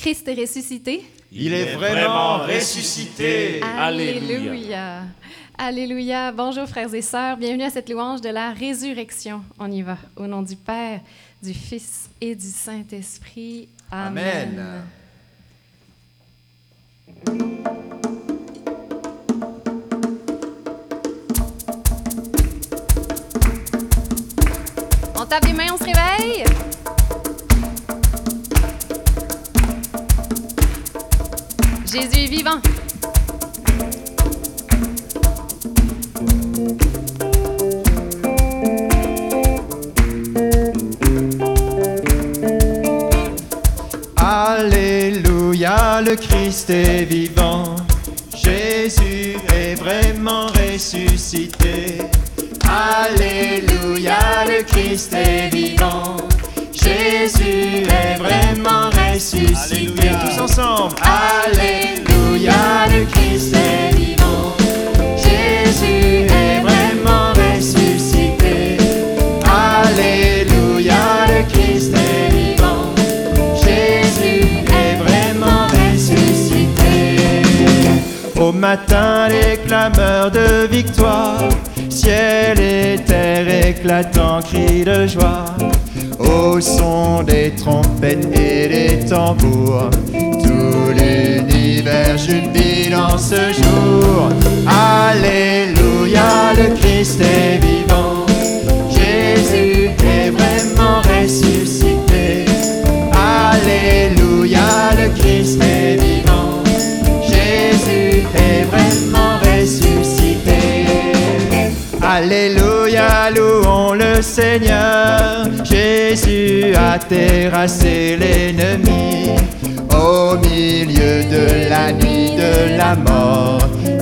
Christ est ressuscité. Il est vraiment ressuscité. Alléluia. Alléluia. Bonjour frères et sœurs. Bienvenue à cette louange de la résurrection. On y va. Au nom du Père, du Fils et du Saint-Esprit. Amen. On tape des mains, on se réveille. Jésus est vivant. Alléluia, le Christ est vivant. Jésus est vraiment ressuscité. Alléluia, le Christ est vivant. Jésus est vraiment ressuscité. Tous ensemble. Alléluia, le Christ est vivant. Jésus est vraiment ressuscité. Alléluia, le Christ est vivant. Jésus est vraiment ressuscité. Au matin, les clameurs de victoire, ciel et terre éclatent en cris de joie. Au son des trompettes et des tambours, tout l'univers jubile en ce jour. Alléluia, le Christ est vivant. Jésus louons le Seigneur. Jésus a terrassé l'ennemi. Au milieu de la nuit de la mort,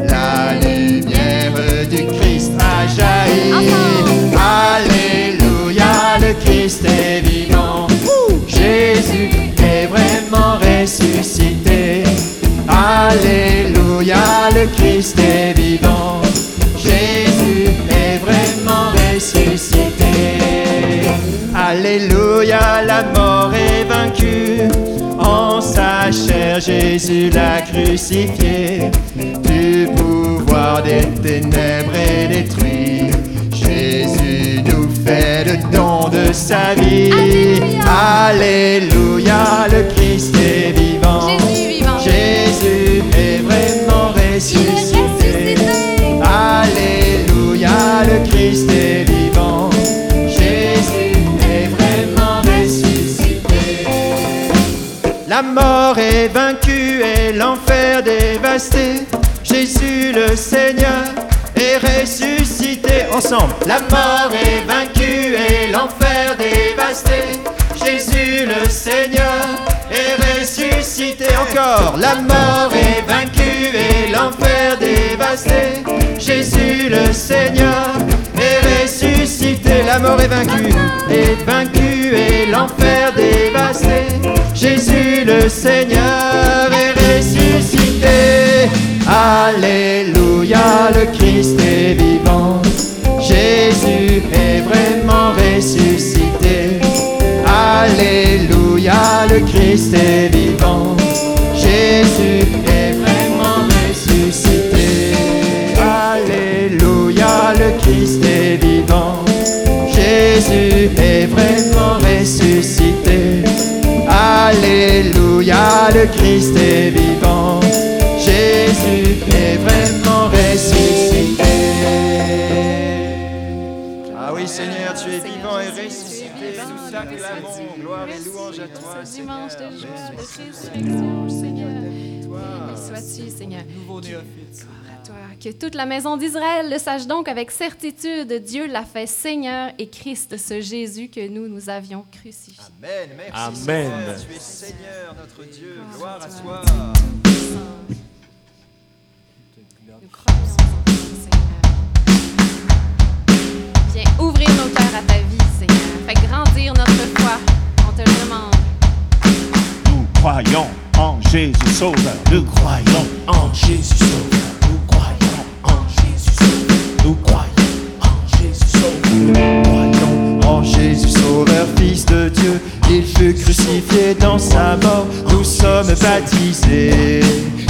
la lumière du Christ a jailli. Alléluia, le Christ est vivant. Jésus Jésus l'a crucifié. Du pouvoir des ténèbres est détruit. Jésus nous fait le don de sa vie. Alléluia, le La mort est vaincue et l'enfer dévasté. Jésus le Seigneur est ressuscité. Ensemble, la mort est vaincue et l'enfer dévasté. Jésus le Seigneur est ressuscité. Encore, la mort est vaincue et l'enfer dévasté. Jésus le Seigneur est ressuscité. La mort est vaincue, est vaincue et l'enfer dévasté. Jésus le Seigneur est ressuscité. Alléluia, le Christ est vivant. Le Christ est vivant. Jésus est vraiment ressuscité. Ah oui, Seigneur, tu es vivant et ressuscité. Nous t'acclamons. Gloire et louange à toi, Seigneur. Sois-tu, Seigneur? Nouveau néophyte. Gloire à toi. Que toute la maison d'Israël le sache donc avec certitude, Dieu l'a fait Seigneur et Christ, ce Jésus que nous, nous avions crucifié. Amen. Merci, Amen. Seigneur. Tu es Seigneur, notre Dieu. Gloire à toi. Nous croyons en toi, Seigneur. Viens ouvrir nos cœurs à ta vie, Seigneur. Fais grandir notre foi. On te le demande. Nous croyons en Jésus Sauveur. Nous croyons en Jésus Sauveur. Nous croyons en Jésus Sauveur. Nous croyons en Jésus Sauveur. Nous croyons En Jésus Sauveur, Fils de Dieu, Il fut crucifié dans sa mort, nous sommes baptisés.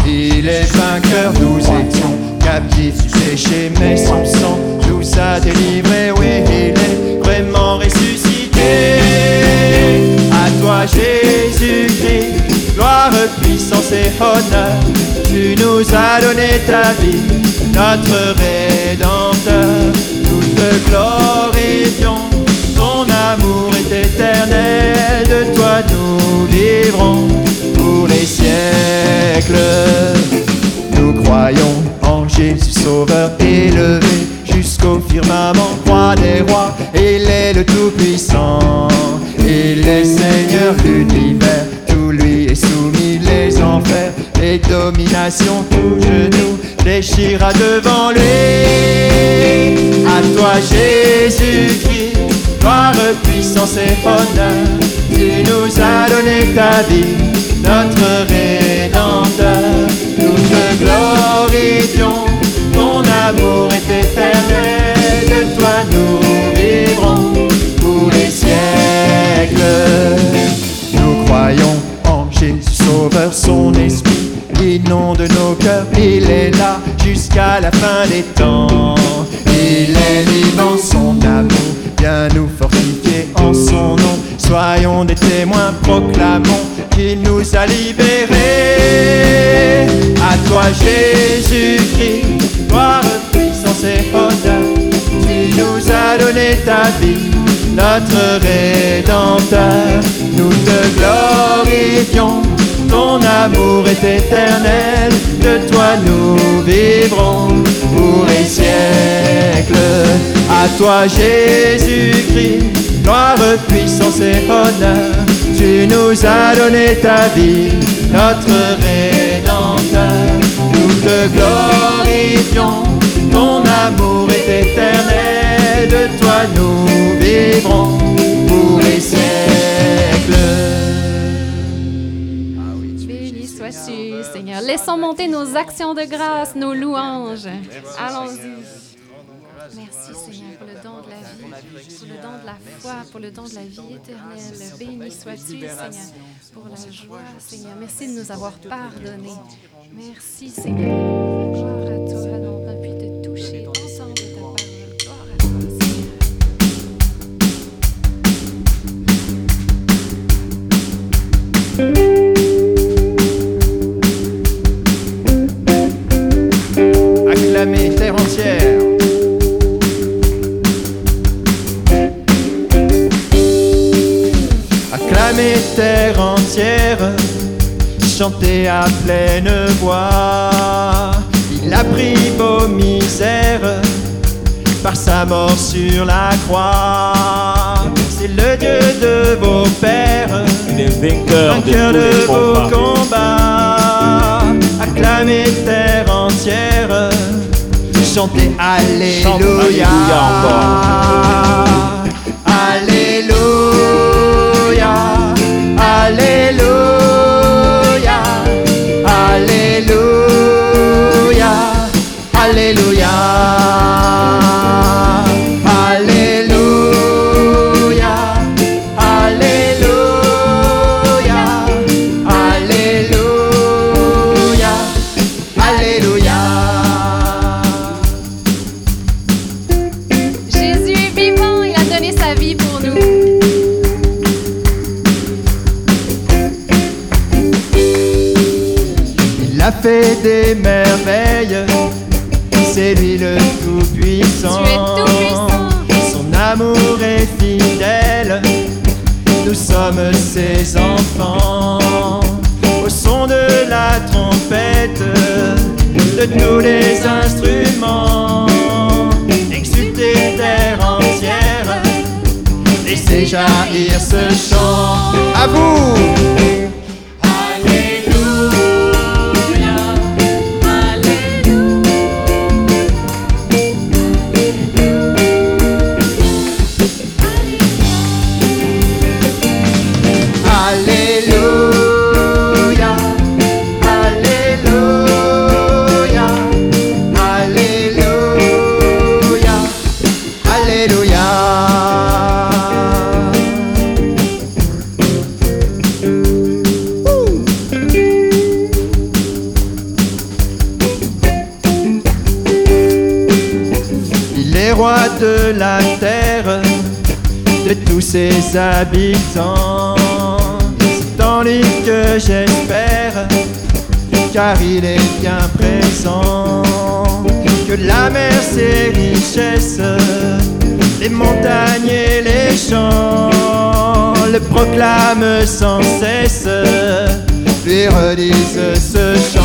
Il est vainqueur, nous étions captifs du péché, mais son sang nous a délivrés. Oui, il est vraiment ressuscité. À toi, gloire, puissance et honneur. Tu nous as donné ta vie, notre Rédempteur. Toute gloire et ton amour est éternel. De toi nous vivrons pour les siècles. Nous croyons en Jésus Sauveur élevé jusqu'au firmament, roi des rois. Il est le Tout-Puissant, il est Seigneur l'univers. Enfers, les dominations, tout genou déchira devant lui. À toi Jésus-Christ, gloire, puissance et honneur. Tu nous as donné ta vie, notre Rédempteur. Nous te glorifions, ton amour est éternel. De toi nous vivrons pour les siècles. Nous croyons en Jésus Sauveur, son esprit inonde nos cœurs. Il est là jusqu'à la fin des temps. Il est vivant, son amour vient nous fortifier en son nom. Soyons des témoins, proclamons qu'il nous a libérés. À toi Jésus-Christ, gloire, puissance et honneur. Tu nous as donné ta vie, notre Rédempteur. Nous te ton amour est éternel. De toi nous vivrons pour les siècles. À toi Jésus-Christ, gloire, puissance et honneur. Tu nous as donné ta vie, notre Rédempteur. Nous te glorifions, ton amour est éternel. De toi nous vivrons pour les siècles. Laissons monter nos actions de grâce, nos louanges. Allons-y. Merci, Seigneur, pour le don de la vie, pour le don de la foi, pour le don de la vie éternelle. Béni sois-tu, Seigneur, pour la joie, Seigneur. Merci de nous avoir pardonné. Merci, Seigneur. Gloire à toi. À pleine voix. Il a pris vos misères par sa mort sur la croix. C'est le Dieu de vos pères Il est vainqueur de vainqueur de vos combats. combats. Acclamez terre entière, chantez Alléluia. Alléluia encore. Alléluia. Alléluia, Alléluia, Alléluia, Alléluia. Jésus est vivant, il a donné sa vie pour nous. Il a fait des merveilles, c'est lui le Tout-Puissant. Son amour est fidèle, nous sommes ses enfants. Au son de la trompette, de tous les instruments, exultez terre entière, laissez jaillir ce chant. À vous! Habitants. C'est en lui que j'espère, car il est bien présent. Que la mer, ses richesses, les montagnes et les champs le proclament sans cesse, lui redisent ce chant.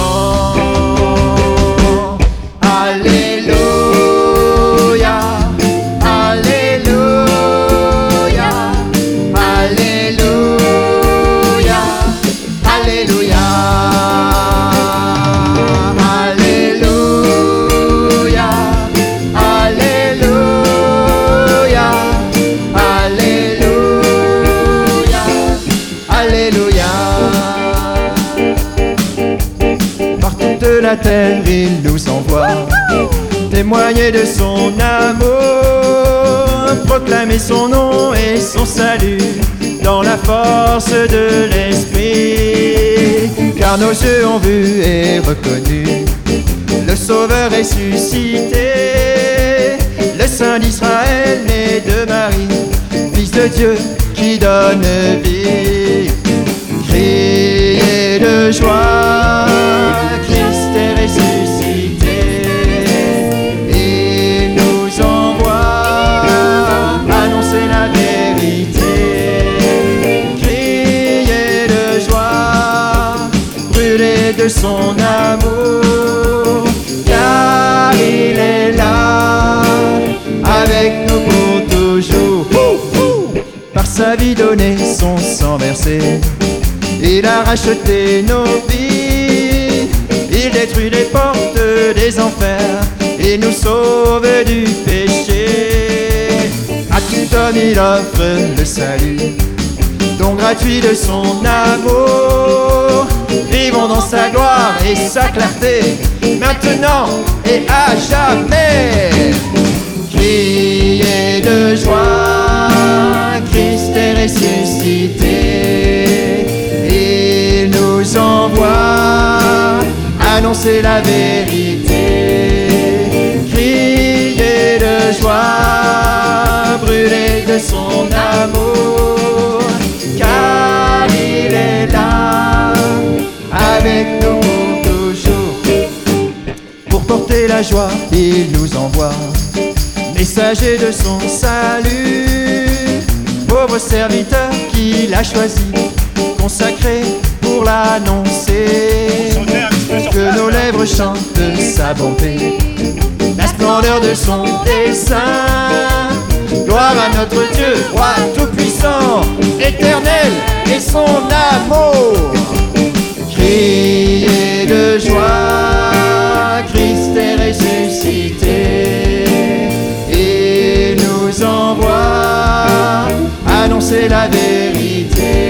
Il nous envoie témoigner de son amour, proclamer son nom et son salut dans la force de l'esprit. Car nos yeux ont vu et reconnu le Sauveur ressuscité, le Saint d'Israël né de Marie, Fils de Dieu qui donne vie. Criez de joie, sa vie donnée, son sang versé, il a racheté nos vies. Il détruit les portes des enfers et nous sauve du péché. À tout homme, il offre le salut, don gratuit de son amour. Vivons dans sa gloire et sa clarté, maintenant et à jamais. Criez de joie, ressuscité. Il nous envoie annoncer la vérité. Criez de joie, brûler de son amour, car il est là avec nous pour toujours. Pour porter la joie, il nous envoie messager de son salut, pauvre serviteur qu'il a choisi, consacré pour l'annoncer. Que nos lèvres chantent sa bonté, la splendeur de son dessein. Gloire à notre Dieu, roi tout-puissant, éternel et son amour. Criez de joie, Christ est ressuscité. Annoncer la vérité.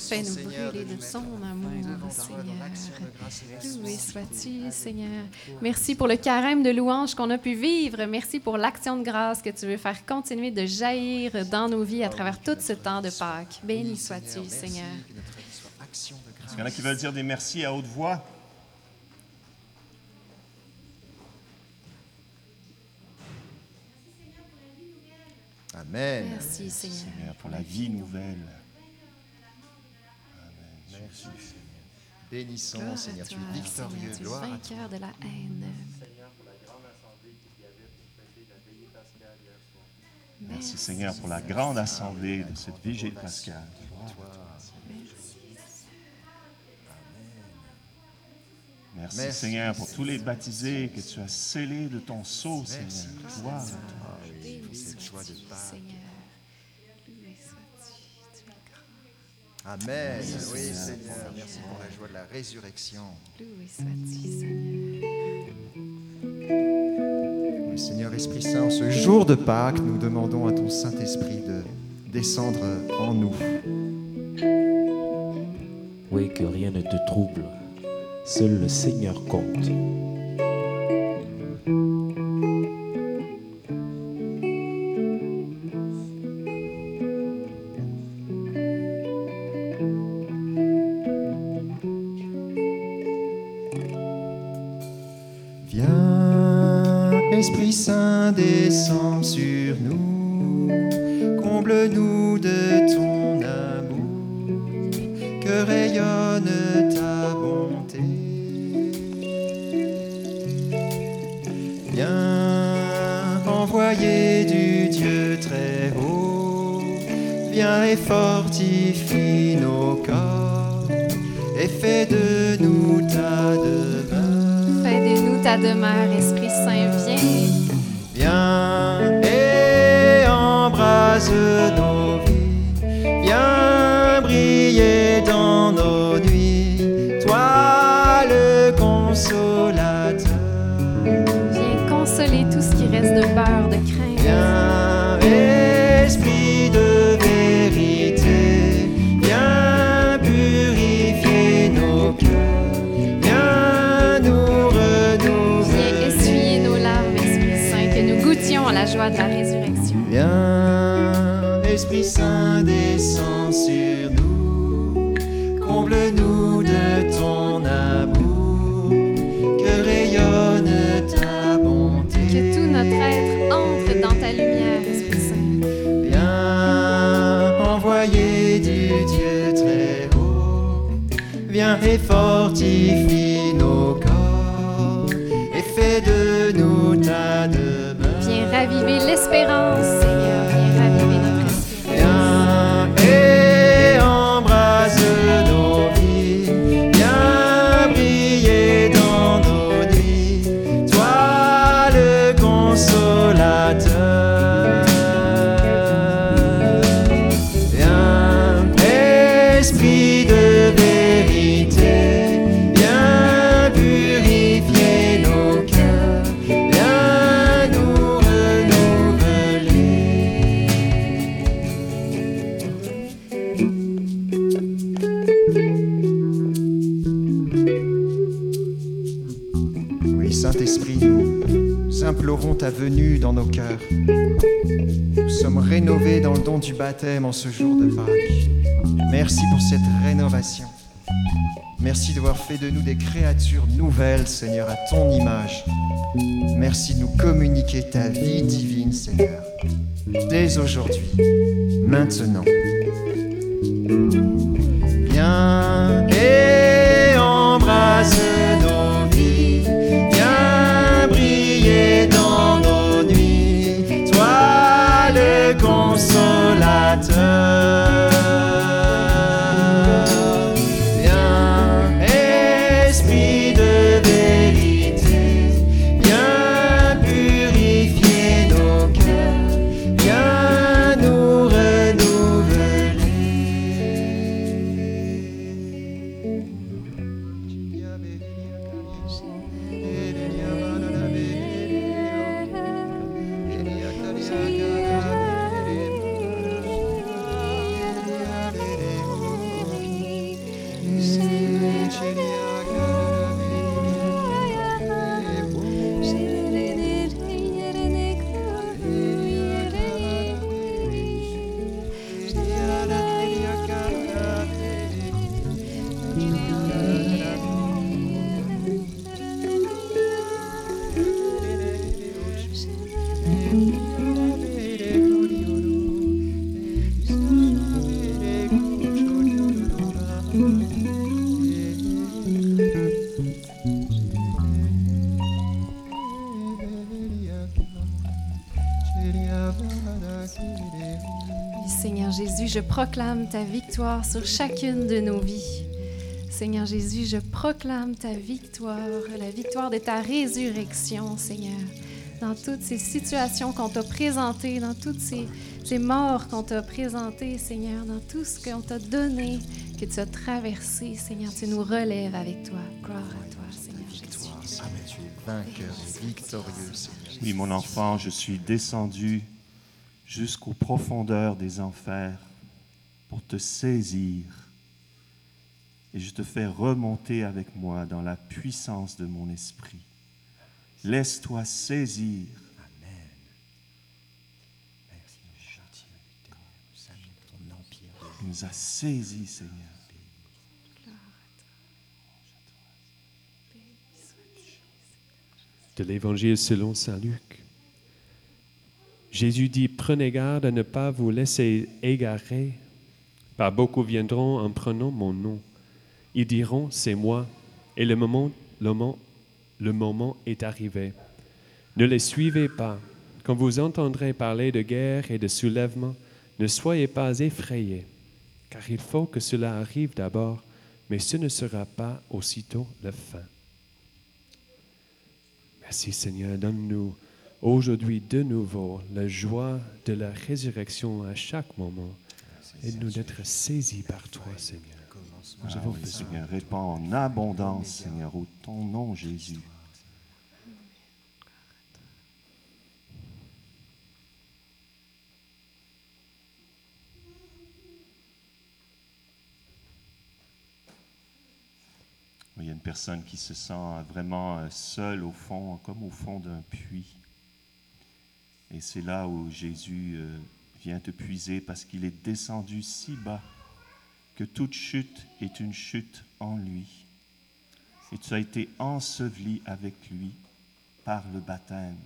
Seigneur. Fais-nous brûler de son amour, Seigneur. Loué sois-tu, Seigneur. Merci pour le carême de louange qu'on a pu vivre. Merci pour l'action de grâce que tu veux faire continuer de jaillir dans nos vies à travers tout ce temps de Pâques. Béni sois-tu, Seigneur. Est-ce qu'il y en a qui veulent dire des merci à haute voix? Amen. Merci, Seigneur. Seigneur, pour la vie nouvelle. Merci, Seigneur. Bénissons, Gloire Seigneur, tu es victorieux. Seigneur, tu es Gloire à toi. vainqueur de la haine. Merci Seigneur pour la grande assemblée de cette vigile pascale. Merci, Merci, Seigneur pour tous les baptisés que tu as scellés de ton sceau, Seigneur. Gloire à toi. Joie de Pâques. Seigneur. Loué sois-tu, tu es grand. Amen. Oui, Seigneur, merci pour la joie de la résurrection. Loué sois-tu, Seigneur. Oui, Seigneur Esprit Saint, en ce jour de Pâques, nous demandons à ton Saint-Esprit de descendre en nous. Oui, que rien ne te trouble. Seul le Seigneur compte. Esprit Saint, descends sur nous, comble-nous de ton amour, que rayonne ta bonté. Viens, envoyé du Dieu très haut, viens et fortifie nos corps, et fais de nous ta demeure. Fais de nous ta demeure, Esprit. Et embrase nos vies, viens briller dans nos nuits, toi le consolateur. Viens consoler tout ce qui reste de peur, de crainte. Viens et fortifie nos corps, et fais de nous ta demeure. Viens raviver l'espérance, Seigneur. Viens raviver notre espérance. Viens et implorons ta venue dans nos cœurs. Nous sommes rénovés dans le don du baptême en ce jour de Pâques. Merci pour cette rénovation. Merci d'avoir fait de nous des créatures nouvelles, Seigneur, à ton image. Merci de nous communiquer ta vie divine, Seigneur, dès aujourd'hui, maintenant. Viens et embrasse je proclame ta victoire sur chacune de nos vies. Seigneur Jésus, je proclame ta victoire, la victoire de ta résurrection, Seigneur. dans toutes ces situations qu'on t'a présentées, dans toutes ces, ces morts qu'on t'a présentées, Seigneur, dans tout ce qu'on t'a donné, que tu as traversé, Seigneur. Tu nous relèves avec toi. Gloire à toi, Seigneur Jésus. Amen. Tu es vainqueur et victorieux, Seigneur. Oui, mon enfant, je suis descendu jusqu'aux profondeurs des enfers pour te saisir. Et je te fais remonter avec moi dans la puissance de mon esprit. Laisse-toi saisir. Amen. Merci, gentil Nous saluons ton empire. Il nous a saisis, Seigneur. de l'Évangile selon Saint Luc. Jésus dit, prenez garde à ne pas vous laisser égarer, car beaucoup viendront en prenant mon nom. Ils diront, c'est moi, et le moment, le moment, le moment est arrivé. Ne les suivez pas. Quand vous entendrez parler de guerre et de soulèvement, ne soyez pas effrayés, car il faut que cela arrive d'abord, mais ce ne sera pas aussitôt la fin. Merci Seigneur, donne-nous aujourd'hui de nouveau la joie de la résurrection à chaque moment et nous d'être saisis par toi Seigneur. Nous Ah avons oui, besoin. Seigneur, répands en abondance, Seigneur, au ton nom, Jésus. Il y a une personne qui se sent vraiment euh, seule au fond, comme au fond d'un puits. Et c'est là où Jésus euh, vient te puiser parce qu'il est descendu si bas que toute chute est une chute en lui. Et tu as été enseveli avec lui par le baptême.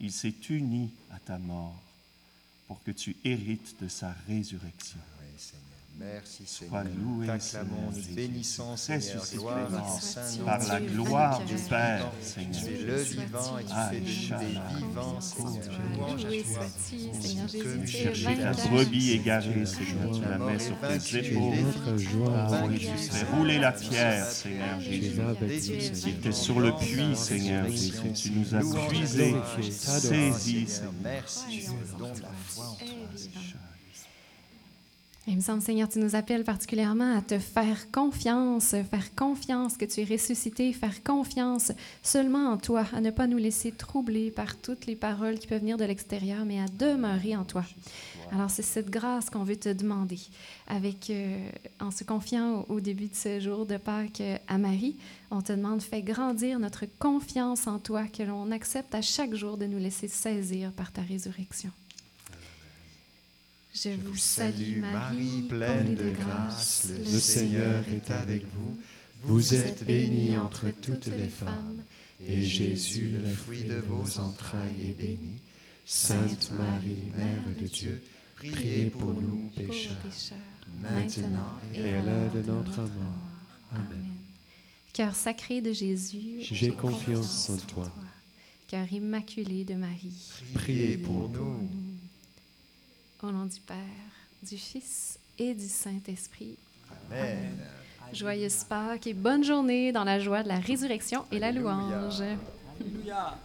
Il s'est uni à ta mort pour que tu hérites de sa résurrection. Seigneur. Merci, Sois Seigneur. loué, T'acclamons, Seigneur nous Jésus. bénissons, Seigneur. Gloire à saint par la gloire du Père, Seigneur. Tu es le vivant et tu Ah, fais de nous des vivants, Seigneur. Louange à toi. tu vainqueur. brebis égarée, Seigneur, tu la La mets sur tes tu es épaules. Tu fais rouler la pierre, Seigneur Tu Jésus. Tu es Seigneur. Tu étais sur le puits, Seigneur Jésus. Tu nous as puisés, saisis, Seigneur. Merci, tu es le don de la foi en toi. Il me semble, Seigneur, tu nous appelles particulièrement à te faire confiance, faire confiance que tu es ressuscité, faire confiance seulement en toi, à ne pas nous laisser troubler par toutes les paroles qui peuvent venir de l'extérieur, mais à demeurer en toi. Alors, c'est cette grâce qu'on veut te demander, avec, euh, en se confiant au, début de ce jour de Pâques euh, à Marie. On te demande, fais grandir notre confiance en toi, que l'on accepte à chaque jour de nous laisser saisir par ta résurrection. Je vous salue, Marie, pleine de grâce. Le Seigneur est avec vous. Vous êtes bénie entre toutes les femmes, et Jésus, le fruit de vos entrailles, est béni. Sainte Marie, Mère de Dieu, priez pour nous pécheurs, maintenant et à l'heure de notre mort. Amen. Cœur sacré de Jésus, J'ai confiance en toi. Cœur immaculé de Marie, Priez pour nous. Au nom du Père, du Fils et du Saint-Esprit. Amen. Joyeuse Pâques et bonne journée dans la joie de la résurrection et la louange. Alléluia.